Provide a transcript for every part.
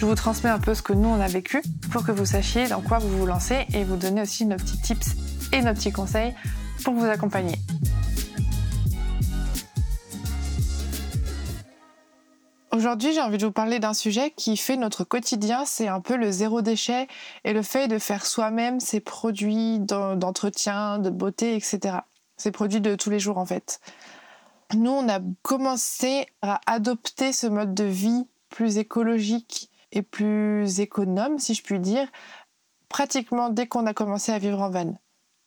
Je vous transmets un peu ce que nous on a vécu pour que vous sachiez dans quoi vous vous lancez et vous donner aussi nos petits tips et nos petits conseils pour vous accompagner. Aujourd'hui, j'ai envie de vous parler d'un sujet qui fait notre quotidien, c'est un peu le zéro déchet et le fait de faire soi-même ses produits d'entretien, de beauté, etc. Ces produits de tous les jours en fait. Nous, on a commencé à adopter ce mode de vie plus écologique et plus économe, si je puis dire, pratiquement dès qu'on a commencé à vivre en van.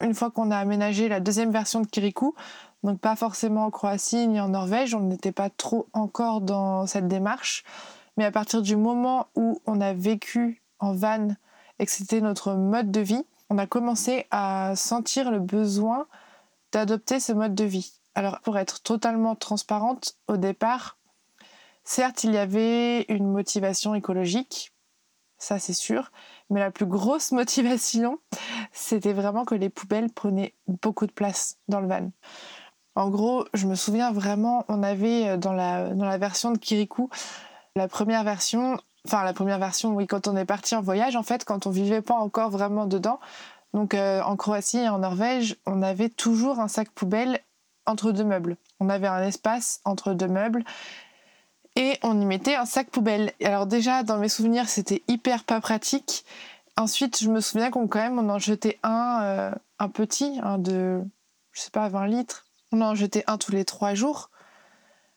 Une fois qu'on a aménagé la deuxième version de Kirikou, donc pas forcément en Croatie ni en Norvège, on n'était pas trop encore dans cette démarche. Mais à partir du moment où on a vécu en van et que c'était notre mode de vie, on a commencé à sentir le besoin d'adopter ce mode de vie. Alors pour être totalement transparente, au départ, certes il y avait une motivation écologique, ça c'est sûr, mais la plus grosse motivation, c'était vraiment que les poubelles prenaient beaucoup de place dans le van. En gros, je me souviens vraiment, on avait euh, dans la, dans la version de Kirikou, la première version, enfin la première version, oui, quand on est parti en voyage, en fait, quand on vivait pas encore vraiment dedans, donc euh, en Croatie et en Norvège, on avait toujours un sac poubelle entre deux meubles. On avait un espace entre deux meubles et on y mettait un sac poubelle. Alors déjà, dans mes souvenirs, c'était hyper pas pratique. Ensuite, je me souviens qu'on quand on en jetait un, euh, un petit, un de, je sais pas, 20 litres on en jetait un tous les trois jours.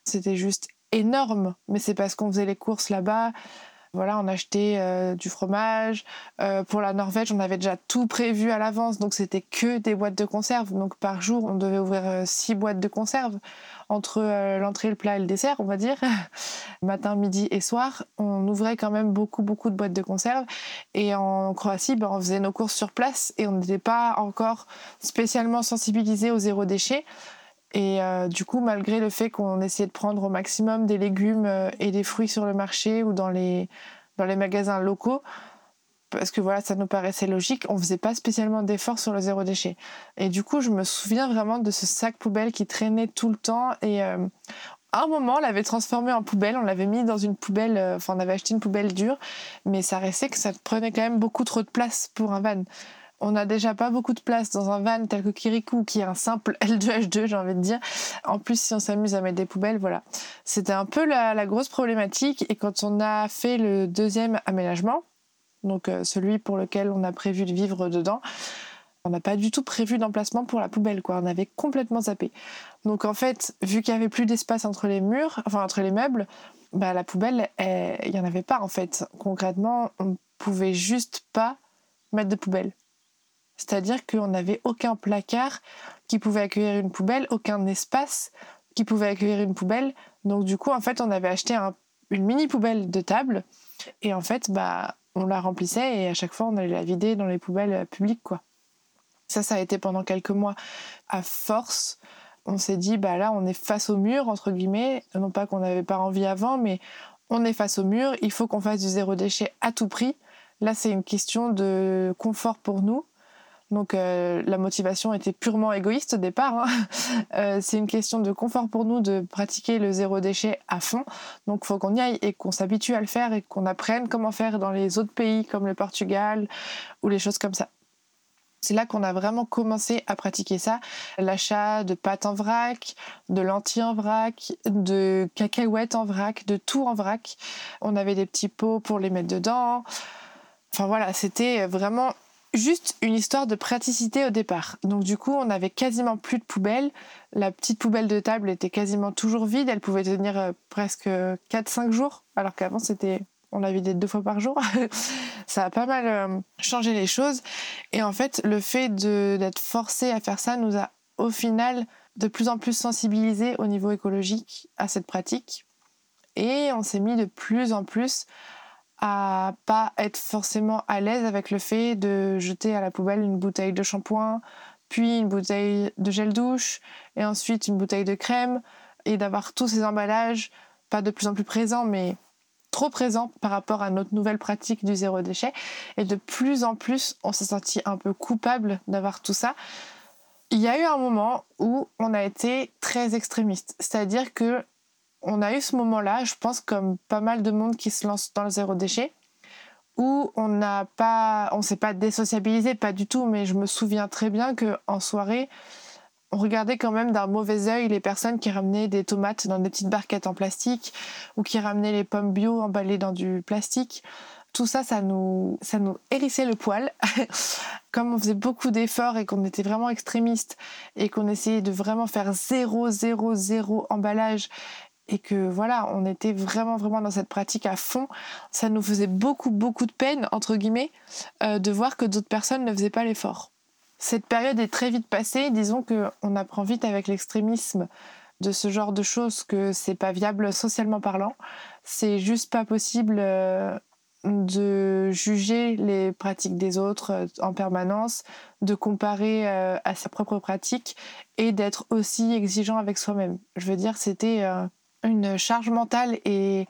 C'était juste énorme, mais c'est parce qu'on faisait les courses là-bas. Voilà, on achetait euh, du fromage. Euh, pour la Norvège, on avait déjà tout prévu à l'avance, donc c'était que des boîtes de conserve. Donc par jour, on devait ouvrir euh, six boîtes de conserve entre l'entrée, le plat et le dessert, on va dire. Matin, midi et soir, on ouvrait quand même beaucoup, beaucoup de boîtes de conserve. Et en Croatie, ben, on faisait nos courses sur place et on n'était pas encore spécialement sensibilisé au zéro déchet. Et euh, du coup, malgré le fait qu'on essayait de prendre au maximum des légumes euh, et des fruits sur le marché ou dans les, dans les magasins locaux, parce que voilà, ça nous paraissait logique, on faisait pas spécialement d'efforts sur le zéro déchet. Et du coup, je me souviens vraiment de ce sac poubelle qui traînait tout le temps. Et euh, à un moment, on l'avait transformé en poubelle, on l'avait mis dans une poubelle, enfin, on avait acheté une poubelle dure, mais ça restait que ça prenait quand même beaucoup trop de place pour un van on n'a déjà pas beaucoup de place dans un van tel que Kirikou, qui est un simple L2H2, j'ai envie de dire. En plus, si on s'amuse à mettre des poubelles, voilà. C'était un peu la, grosse problématique. Et quand on a fait le deuxième aménagement, donc euh, celui pour lequel on a prévu de vivre dedans, on n'a pas du tout prévu d'emplacement pour la poubelle, quoi. On avait complètement zappé. Donc en fait, vu qu'il y avait plus d'espace entre les murs, enfin entre les meubles, bah, la poubelle, il n'y en avait pas en fait. Concrètement, on pouvait juste pas mettre de poubelle. C'est-à-dire qu'on n'avait aucun placard qui pouvait accueillir une poubelle, aucun espace qui pouvait accueillir une poubelle. Donc du coup, en fait, on avait acheté une mini poubelle de table et en fait, bah, on la remplissait et à chaque fois, on allait la vider dans les poubelles publiques, quoi. Ça, ça a été pendant quelques mois. À force, on s'est dit, bah là, on est face au mur, entre guillemets. Non pas qu'on n'avait pas envie avant, mais on est face au mur, il faut qu'on fasse du zéro déchet à tout prix. Là, c'est une question de confort pour nous. Donc euh, la motivation était purement égoïste au départ. Hein. Euh, c'est une question de confort pour nous de pratiquer le zéro déchet à fond. Donc faut qu'on y aille et qu'on s'habitue à le faire et qu'on apprenne comment faire dans les autres pays comme le Portugal ou les choses comme ça. C'est là qu'on a vraiment commencé à pratiquer ça. L'achat de pâtes en vrac, de lentilles en vrac, de cacahuètes en vrac, de tout en vrac. On avait des petits pots pour les mettre dedans. Enfin voilà, c'était vraiment juste une histoire de praticité au départ. Donc du coup, on n'avait quasiment plus de poubelle. La petite poubelle de table était quasiment toujours vide. Elle pouvait tenir euh, presque 4-5 jours, alors qu'avant c'était on la vidait deux fois par jour. ça a pas mal euh, changé les choses. Et en fait, le fait d'être forcé à faire ça nous a au final de plus en plus sensibilisés au niveau écologique à cette pratique. Et on s'est mis de plus en plus à pas être forcément à l'aise avec le fait de jeter à la poubelle une bouteille de shampoing, puis une bouteille de gel douche, et ensuite une bouteille de crème, et d'avoir tous ces emballages, pas de plus en plus présents, mais trop présents par rapport à notre nouvelle pratique du zéro déchet. Et de plus en plus, on s'est senti un peu coupable d'avoir tout ça. Il y a eu un moment où on a été très extrémiste, c'est-à-dire que on a eu ce moment-là, je pense comme pas mal de monde qui se lance dans le zéro déchet, où on n'a pas, on s'est pas désociabilisé, pas du tout, mais je me souviens très bien que en soirée, on regardait quand même d'un mauvais œil les personnes qui ramenaient des tomates dans des petites barquettes en plastique ou qui ramenaient les pommes bio emballées dans du plastique. Tout ça, ça nous, ça nous hérissait le poil. Comme on faisait beaucoup d'efforts et qu'on était vraiment extrémiste et qu'on essayait de vraiment faire zéro, zéro, zéro emballage et que voilà, on était vraiment vraiment dans cette pratique à fond. Ça nous faisait beaucoup beaucoup de peine entre guillemets euh, de voir que d'autres personnes ne faisaient pas l'effort. Cette période est très vite passée. Disons que on apprend vite avec l'extrémisme de ce genre de choses que c'est pas viable socialement parlant. C'est juste pas possible euh, de juger les pratiques des autres euh, en permanence, de comparer à sa propre pratique et d'être aussi exigeant avec soi-même. Je veux dire, c'était une charge mentale et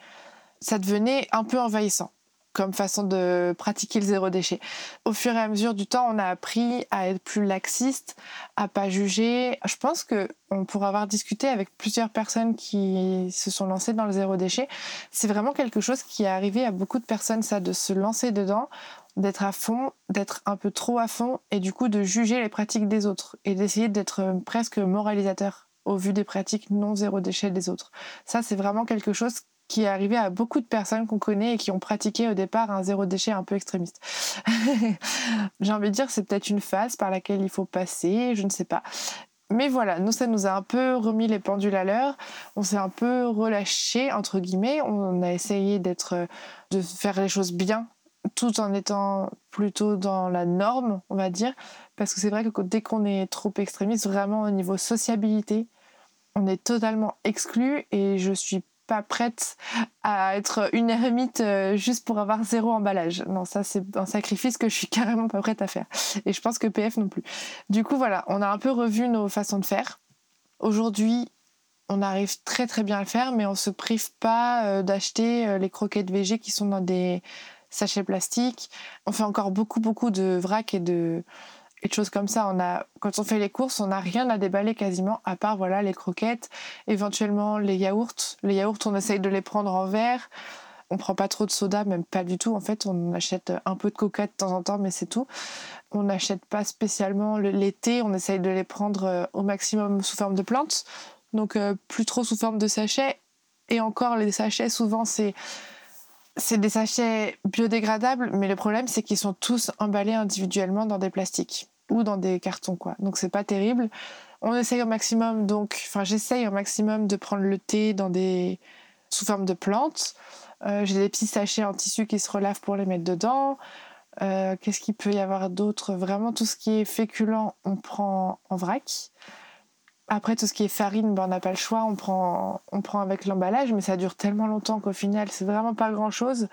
ça devenait un peu envahissant comme façon de pratiquer le zéro déchet. Au fur et à mesure du temps, on a appris à être plus laxiste, à pas juger. Je pense que on pourra avoir discuté avec plusieurs personnes qui se sont lancées dans le zéro déchet. C'est vraiment quelque chose qui est arrivé à beaucoup de personnes, ça, de se lancer dedans, d'être à fond, d'être un peu trop à fond, et du coup de juger les pratiques des autres et d'essayer d'être presque moralisateur au vu des pratiques non zéro déchet des autres. Ça, c'est vraiment quelque chose qui est arrivé à beaucoup de personnes qu'on connaît et qui ont pratiqué au départ un zéro déchet un peu extrémiste. J'ai envie de dire c'est peut-être une phase par laquelle il faut passer, je ne sais pas. Mais voilà, nous, ça nous a un peu remis les pendules à l'heure. On s'est un peu relâché, entre guillemets. On a essayé d'être, de faire les choses bien, tout en étant plutôt dans la norme, on va dire. Parce que c'est vrai que dès qu'on est trop extrémiste, vraiment au niveau sociabilité, on est totalement exclu et je suis pas prête à être une ermite euh, juste pour avoir zéro emballage. Non, ça c'est un sacrifice que je suis carrément pas prête à faire. Et je pense que PF non plus. Du coup voilà, on a un peu revu nos façons de faire. Aujourd'hui, on arrive très très bien à le faire, mais on se prive pas euh, d'acheter euh, les croquettes VG qui sont dans des sachets plastiques. On fait encore beaucoup beaucoup de vrac et de et de choses comme ça. On a, quand on fait les courses, on n'a rien à déballer quasiment, à part voilà les croquettes, éventuellement les yaourts. Les yaourts, on essaye de les prendre en verre. On prend pas trop de soda, même pas du tout. En fait, on achète un peu de coca de temps en temps, mais c'est tout. On n'achète pas spécialement l'été. On essaye de les prendre euh, au maximum sous forme de plantes, donc euh, plus trop sous forme de sachets. Et encore, les sachets, souvent, c'est c'est des sachets biodégradables, mais le problème c'est qu'ils sont tous emballés individuellement dans des plastiques ou dans des cartons quoi. Donc c'est pas terrible. On essaye au maximum donc, enfin j'essaye au maximum de prendre le thé dans des sous forme de plantes. Euh, j'ai des petits sachets en tissu qui se relavent pour les mettre dedans. Euh, qu'est-ce qu'il peut y avoir d'autre? Vraiment tout ce qui est féculent, on prend en vrac. Après, tout ce qui est farine, ben, on n'a pas le choix, on prend, on prend avec l'emballage, mais ça dure tellement longtemps qu'au final, c'est vraiment pas grand-chose.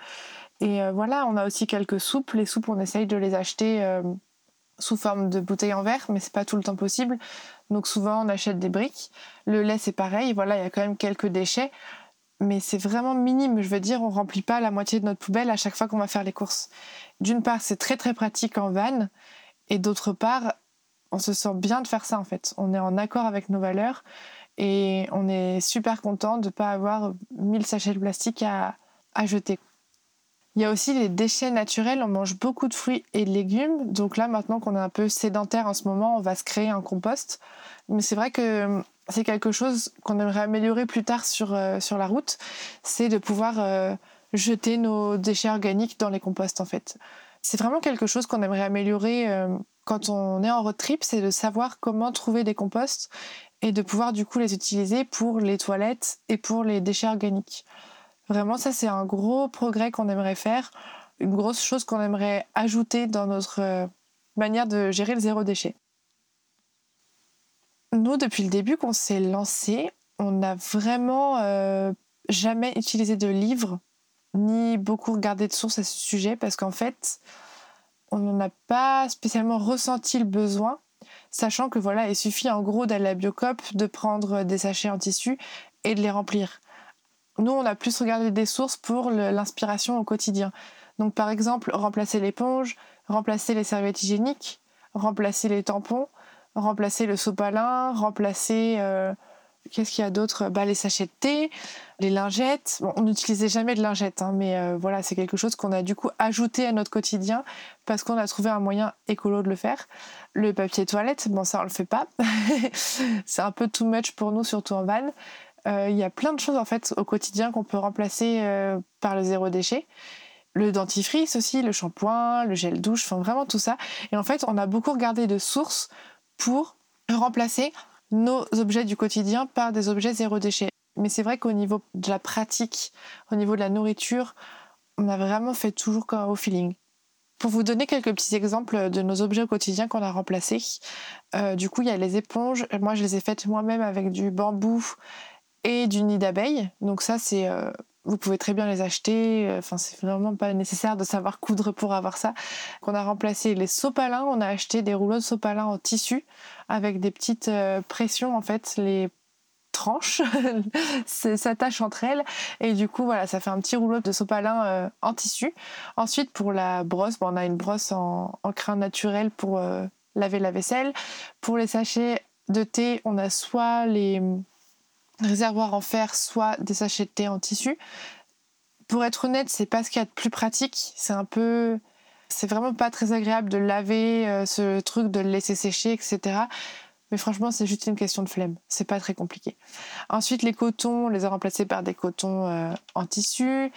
Et euh, voilà, on a aussi quelques soupes. Les soupes, on essaye de les acheter euh, sous forme de bouteilles en verre, mais c'est pas tout le temps possible. Donc souvent, on achète des briques. Le lait, c'est pareil. Voilà, il y a quand même quelques déchets, mais c'est vraiment minime. Je veux dire, on remplit pas la moitié de notre poubelle à chaque fois qu'on va faire les courses. D'une part, c'est très très pratique en van. Et d'autre part, on se sent bien de faire ça en fait. On est en accord avec nos valeurs et on est super content de ne pas avoir 1000 sachets de plastique à, à jeter. Il y a aussi les déchets naturels. On mange beaucoup de fruits et de légumes. Donc là, maintenant qu'on est un peu sédentaire en ce moment, on va se créer un compost. Mais c'est vrai que c'est quelque chose qu'on aimerait améliorer plus tard sur, euh, sur la route. C'est de pouvoir euh, jeter nos déchets organiques dans les composts, en fait. C'est vraiment quelque chose qu'on aimerait améliorer euh, quand on est en road trip, c'est de savoir comment trouver des composts et de pouvoir du coup les utiliser pour les toilettes et pour les déchets organiques. Vraiment, ça, c'est un gros progrès qu'on aimerait faire, une grosse chose qu'on aimerait ajouter dans notre euh, manière de gérer le zéro déchet. Nous, depuis le début qu'on s'est lancé, on n'a vraiment euh, jamais utilisé de livres ni beaucoup regardé de sources à ce sujet parce qu'en fait, on n'en a pas spécialement ressenti le besoin, sachant que voilà, il suffit en gros d'aller à la Biocop, de prendre des sachets en tissu et de les remplir. Nous, on a plus regardé des sources pour l'inspiration au quotidien. Donc, par exemple, remplacer l'éponge, remplacer les serviettes hygiéniques, remplacer les tampons, remplacer le sopalin, remplacer. Euh, qu'est-ce qu'il y a d'autre? Bah, Les sachets de thé, les lingettes. on n'utilisait jamais de lingettes, hein, mais euh, voilà, c'est quelque chose qu'on a du coup ajouté à notre quotidien parce qu'on a trouvé un moyen écolo de le faire. Le papier toilette, bon, ça, on le fait pas. c'est un peu too much pour nous, surtout en van. Euh, il y a plein de choses en fait au quotidien qu'on peut remplacer euh, par le zéro déchet. Le dentifrice aussi, le shampoing, le gel douche, enfin vraiment tout ça. Et en fait, on a beaucoup regardé de sources pour remplacer nos objets du quotidien par des objets zéro déchet. Mais c'est vrai qu'au niveau de la pratique, au niveau de la nourriture, on a vraiment fait toujours au feeling. Pour vous donner quelques petits exemples de nos objets au quotidien qu'on a remplacés, euh, du coup, il y a les éponges. Moi, je les ai faites moi-même avec du bambou et du nid d'abeille. Donc ça, c'est, euh, vous pouvez très bien les acheter. Enfin, c'est vraiment pas nécessaire de savoir coudre pour avoir ça. On a remplacé les sopalins. On a acheté des rouleaux de sopalin en tissu avec des petites euh, pressions en fait. Les tranches s'attachent entre elles et du coup voilà ça fait un petit rouleau de sopalin euh, en tissu ensuite pour la brosse on a une brosse en, en crin naturel pour laver la vaisselle pour les sachets de thé on a soit les réservoir en fer, soit des sachets de thé en tissu. Pour être honnête, c'est pas ce qu'il y a de plus pratique. C'est un peu. C'est vraiment pas très agréable de laver euh, ce truc, de le laisser sécher, etc. Mais franchement, c'est juste une question de flemme. C'est pas très compliqué. Ensuite, les cotons, on les a remplacés par des cotons euh, en tissu.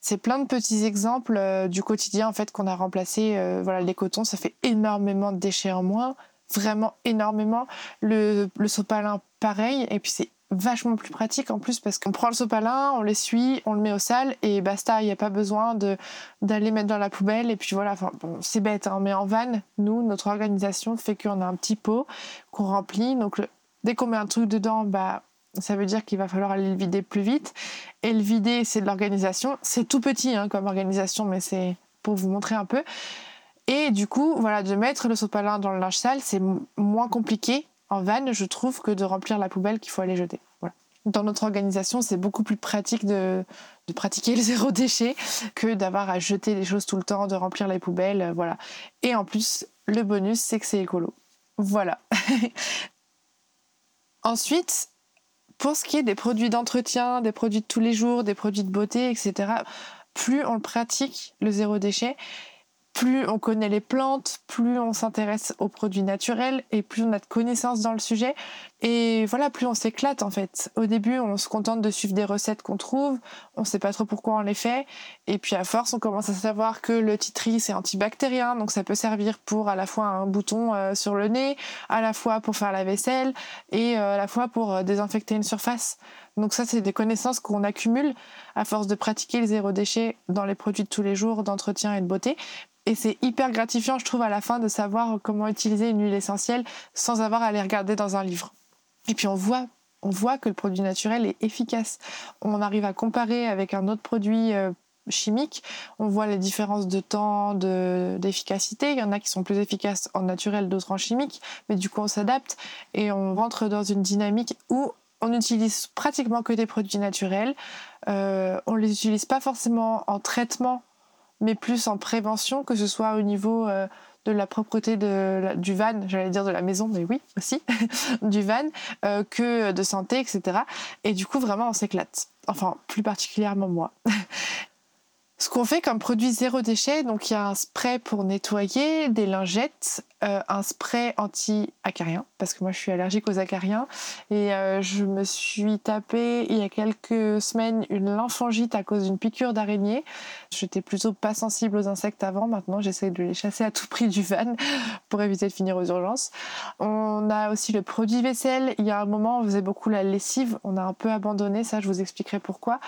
C'est plein de petits exemples euh, du quotidien en fait qu'on a remplacé. voilà, les cotons, ça fait énormément de déchets en moins, vraiment énormément. Le, le sopalin, pareil. Et puis c'est vachement plus pratique en plus parce qu'on prend le sopalin, on l'essuie, on le met au sale et basta, il n'y a pas besoin d'aller mettre dans la poubelle et puis voilà, c'est bête hein, mais en van, nous, notre organisation fait qu'on a un petit pot qu'on remplit, donc dès qu'on met un truc dedans, bah ça veut dire qu'il va falloir aller le vider plus vite et le vider c'est de l'organisation, c'est tout petit hein, comme organisation mais c'est pour vous montrer un peu. Et du coup, voilà, de mettre le sopalin dans le linge sale, c'est moins compliqué en van, je trouve que de remplir la poubelle qu'il faut aller jeter. Dans notre organisation, c'est beaucoup plus pratique de, pratiquer le zéro déchet que d'avoir à jeter des choses tout le temps, de remplir les poubelles, euh, voilà. Et en plus, le bonus, c'est que c'est écolo. Voilà. Ensuite, pour ce qui est des produits d'entretien, des produits de tous les jours, des produits de beauté, etc., plus on pratique, le zéro déchet, plus on connaît les plantes, plus on s'intéresse aux produits naturels et plus on a de connaissances dans le sujet. Et voilà, plus on s'éclate en fait. Au début, on se contente de suivre des recettes qu'on trouve, on sait pas trop pourquoi on les fait. Et puis à force, on commence à savoir que le titri c'est antibactérien, donc ça peut servir pour à la fois un bouton euh, sur le nez, à la fois pour faire la vaisselle et euh, à la fois pour euh, désinfecter une surface. Donc ça, c'est des connaissances qu'on accumule à force de pratiquer le zéro déchet dans les produits de tous les jours, d'entretien et de beauté. Et c'est hyper gratifiant, je trouve, à la fin de savoir comment utiliser une huile essentielle sans avoir à les regarder dans un livre. Et puis on voit, on voit que le produit naturel est efficace. On arrive à comparer avec un autre produit euh, chimique. On voit les différences de temps, d'efficacité. Il y en a qui sont plus efficaces en naturel, d'autres en chimique. Mais du coup, on s'adapte et on rentre dans une dynamique où on n'utilise pratiquement que des produits naturels. Euh, on les utilise pas forcément en traitement mais plus en prévention, que ce soit au niveau euh, de la propreté du van, j'allais dire de la maison, mais oui aussi, du van, euh, que de santé, etc. Et du coup, vraiment, on s'éclate. Enfin, plus particulièrement moi. Ce qu'on fait comme produit zéro déchet, donc il y a un spray pour nettoyer, des lingettes, euh, un spray anti-acariens, parce que moi je suis allergique aux acariens, et euh, je me suis tapé il y a quelques semaines une lymphangite à cause d'une piqûre d'araignée. J'étais plutôt pas sensible aux insectes avant, maintenant j'essaie de les chasser à tout prix du van pour éviter de finir aux urgences. On a aussi le produit vaisselle, il y a un moment on faisait beaucoup la lessive, on a un peu abandonné, ça je vous expliquerai pourquoi.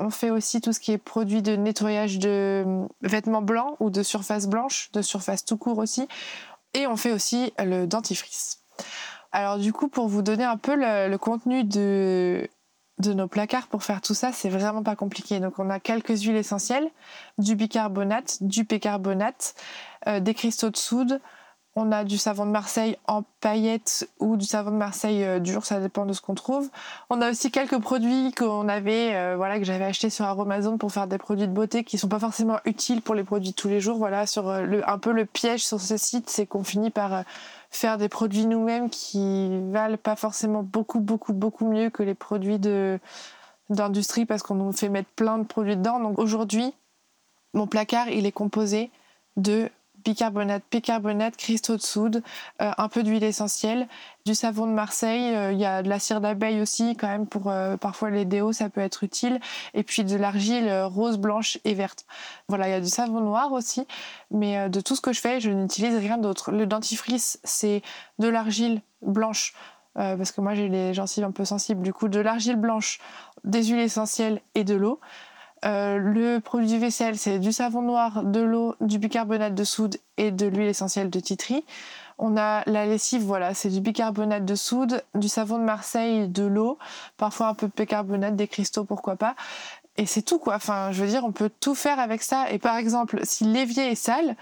On fait aussi tout ce qui est produit de nettoyage de hum, vêtements blancs ou de surface blanche, de surface tout court aussi. Et on fait aussi le dentifrice. Alors du coup, pour vous donner un peu le, contenu de, de nos placards pour faire tout ça, c'est vraiment pas compliqué. Donc on a quelques huiles essentielles, du bicarbonate, du pécarbonate, euh, des cristaux de soude, on a du savon de Marseille en paillettes ou du savon de Marseille euh, dur, ça dépend de ce qu'on trouve. On a aussi quelques produits qu'on avait, euh, voilà, que j'avais achetés sur Aromazone pour faire des produits de beauté qui sont pas forcément utiles pour les produits de tous les jours. Voilà, sur euh, un peu le piège sur ce site, c'est qu'on finit par faire des produits nous-mêmes qui valent pas forcément beaucoup, beaucoup, beaucoup mieux que les produits de d'industrie parce qu'on nous fait mettre plein de produits dedans. Donc aujourd'hui, mon placard, il est composé de bicarbonate, bicarbonate, cristaux de soude, euh, un peu d'huile essentielle, du savon de Marseille, euh, il y a de la cire d'abeille aussi quand même pour euh, parfois les déos ça peut être utile, et puis de l'argile rose, blanche et verte. Voilà, il y a du savon noir aussi, mais de tout ce que je fais, je n'utilise rien d'autre. Le dentifrice, c'est de l'argile blanche. parce que moi j'ai les gencives un peu sensibles, du coup de l'argile blanche, des huiles essentielles et de l'eau. Euh, le produit vaisselle, c'est du savon noir, de l'eau, du bicarbonate de soude et de l'huile essentielle de titri. On a la lessive, voilà, c'est du bicarbonate de soude, du savon de Marseille, de l'eau, parfois un peu de bicarbonate, des cristaux, pourquoi pas. Et c'est tout quoi. Enfin, je veux dire, on peut tout faire avec ça. Et par exemple, si l'évier est sale,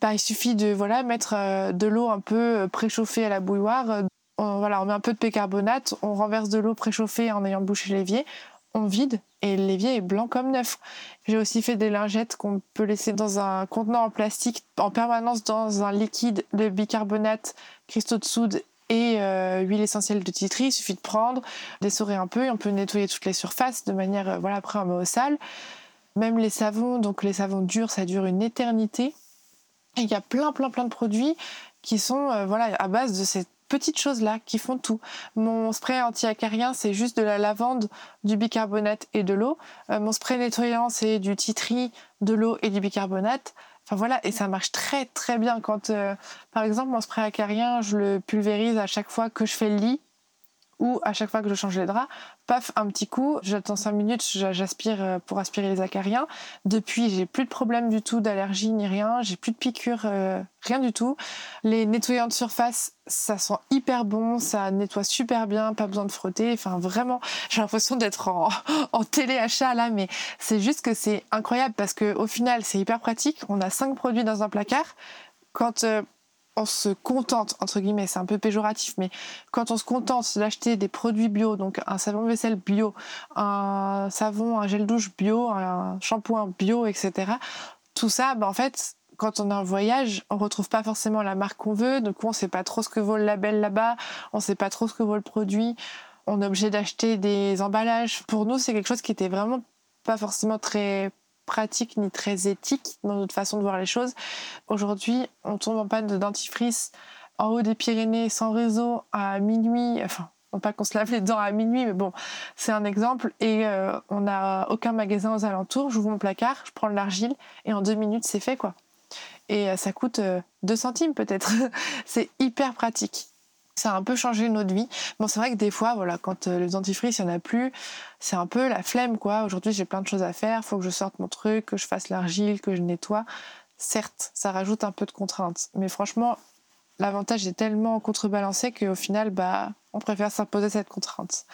bah, il suffit de voilà mettre euh, de l'eau un peu euh, préchauffée à la bouilloire. On, voilà, on met un peu de bicarbonate, on renverse de l'eau préchauffée en ayant bouché l'évier, on vide et l'évier est blanc comme neuf. J'ai aussi fait des lingettes qu'on peut laisser dans un contenant en plastique en permanence dans un liquide de bicarbonate, cristaux de soude et euh, huile essentielle de titri. Il suffit de prendre, d'essorer un peu et on peut nettoyer toutes les surfaces de manière, euh, voilà, après on au sale. Même les savons, donc les savons durs, ça dure une éternité. il y a plein, plein, plein de produits qui sont euh, voilà, à base de cette petites choses-là qui font tout. Mon spray anti-acarien, c'est juste de la lavande, du bicarbonate et de l'eau. Euh, mon spray nettoyant, c'est du titri, de l'eau et du bicarbonate. Enfin voilà, et ça marche très très bien quand, euh, par exemple, mon spray acarien, je le pulvérise à chaque fois que je fais le lit ou à chaque fois que je change les draps, paf, un petit coup, j'attends 5 minutes, j'aspire euh, pour aspirer les acariens. Depuis, j'ai plus de problème du tout d'allergie ni rien, j'ai plus de piqûres, euh, rien du tout. Les nettoyants de surface, ça sent hyper bon, ça nettoie super bien, pas besoin de frotter. Enfin, vraiment, j'ai l'impression d'être en, en téléachat là, mais c'est juste que c'est incroyable parce que au final, c'est hyper pratique. On a 5 produits dans un placard. Quand euh, on se contente, entre guillemets, c'est un peu péjoratif, mais quand on se contente d'acheter des produits bio, donc un savon vaisselle bio, un savon, un gel douche bio, un shampoing bio, etc., tout ça, ben en fait, quand on est en voyage, on retrouve pas forcément la marque qu'on veut, donc on sait pas trop ce que vaut le label là-bas, on sait pas trop ce que vaut le produit, on est obligé d'acheter des emballages. Pour nous, c'est quelque chose qui était vraiment pas forcément très pratique ni très éthique dans notre façon de voir les choses. Aujourd'hui, on tombe en panne de dentifrice en haut des Pyrénées sans réseau à minuit, enfin, pas qu'on se lave les dents à minuit, mais bon, c'est un exemple. Et euh, on n'a aucun magasin aux alentours. J'ouvre mon placard, je prends l'argile et en deux minutes, c'est fait, quoi. Et euh, ça coûte 2 euh, centimes peut-être. c'est hyper pratique ça a un peu changé notre vie. Bon, c'est vrai que des fois, voilà, quand euh, le dentifrice, il n'y en a plus, c'est un peu la flemme, quoi. Aujourd'hui, j'ai plein de choses à faire, faut que je sorte mon truc, que je fasse l'argile, que je nettoie. Certes, ça rajoute un peu de contraintes, mais franchement, l'avantage est tellement contrebalancé qu'au final, bah, on préfère s'imposer cette contrainte.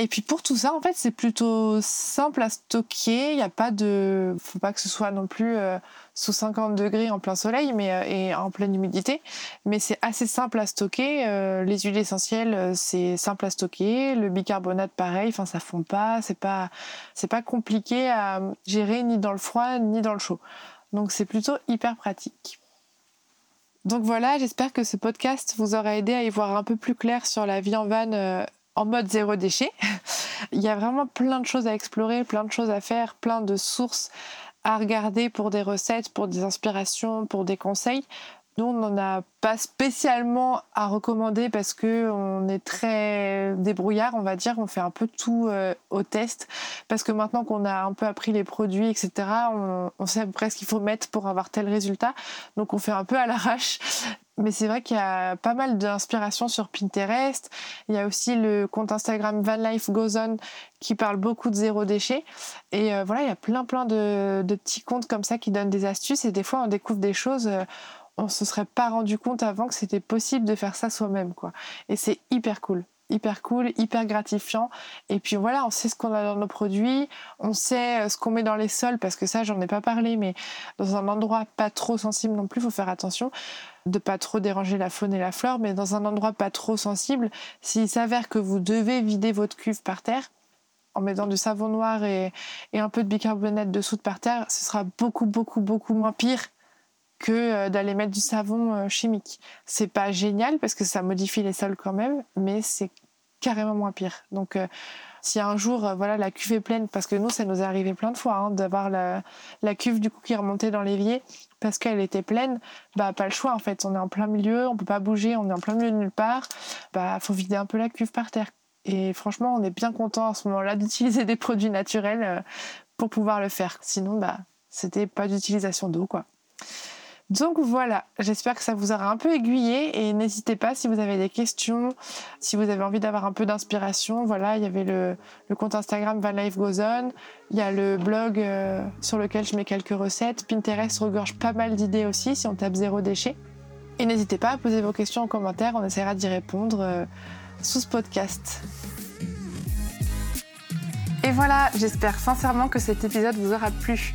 Et puis pour tout ça, en fait, c'est plutôt simple à stocker. Il n'y a pas de, faut pas que ce soit non plus euh, sous 50 degrés en plein soleil, mais euh, et en pleine humidité. Mais c'est assez simple à stocker. Euh, les huiles essentielles, c'est simple à stocker. Le bicarbonate, pareil. Enfin, ça fond pas. C'est pas, c'est pas compliqué à gérer ni dans le froid ni dans le chaud. Donc c'est plutôt hyper pratique. Donc voilà, j'espère que ce podcast vous aura aidé à y voir un peu plus clair sur la vie en van euh, en mode zéro déchet. Il y a vraiment plein de choses à explorer, plein de choses à faire, plein de sources à regarder pour des recettes, pour des inspirations, pour des conseils. Nous, on n'en a pas spécialement à recommander parce que on est très débrouillard, on va dire. On fait un peu tout euh, au test parce que maintenant qu'on a un peu appris les produits, etc., on, sait presque ce qu'il faut mettre pour avoir tel résultat. Donc, on fait un peu à l'arrache. Mais c'est vrai qu'il y a pas mal d'inspiration sur Pinterest. Il y a aussi le compte Instagram Van Life qui parle beaucoup de zéro déchet. Et euh, voilà, il y a plein plein de, petits comptes comme ça qui donnent des astuces. Et des fois, on découvre des choses. Euh, on se serait pas rendu compte avant que c'était possible de faire ça soi-même, quoi. Et c'est hyper cool hyper cool, hyper gratifiant. Et puis voilà, on sait ce qu'on a dans nos produits, on sait euh, ce qu'on met dans les sols, parce que ça, j'en ai pas parlé, mais dans un endroit pas trop sensible non plus, faut faire attention de pas trop déranger la faune et la flore, mais dans un endroit pas trop sensible, s'il s'avère que vous devez vider votre cuve par terre, en mettant du savon noir et, un peu de bicarbonate de soude par terre, ce sera beaucoup, beaucoup, beaucoup moins pire que euh, d'aller mettre du savon euh, chimique. C'est pas génial parce que ça modifie les sols quand même, mais c'est carrément moins pire. Donc euh, si un jour voilà la cuve est pleine, parce que nous ça nous est arrivé plein de fois hein, d'avoir la, la, cuve du coup qui remontait dans l'évier parce qu'elle était pleine, bah pas le choix en fait. On est en plein milieu, on peut pas bouger, on est en plein milieu de nulle part. Bah faut vider un peu la cuve par terre. Et franchement, on est bien content à ce moment-là d'utiliser des produits naturels pour pouvoir le faire. Sinon, bah c'était pas d'utilisation d'eau quoi. Donc voilà, j'espère que ça vous aura un peu aiguillé et n'hésitez pas si vous avez des questions, si vous avez envie d'avoir un peu d'inspiration. Voilà, il y avait le, compte Instagram Van Life Goes On, il y a le blog euh, sur lequel je mets quelques recettes. Pinterest regorge pas mal d'idées aussi si on tape zéro déchet. Et n'hésitez pas à poser vos questions en commentaire, on essaiera d'y répondre euh, sous ce podcast. Et voilà, j'espère sincèrement que cet épisode vous aura plu.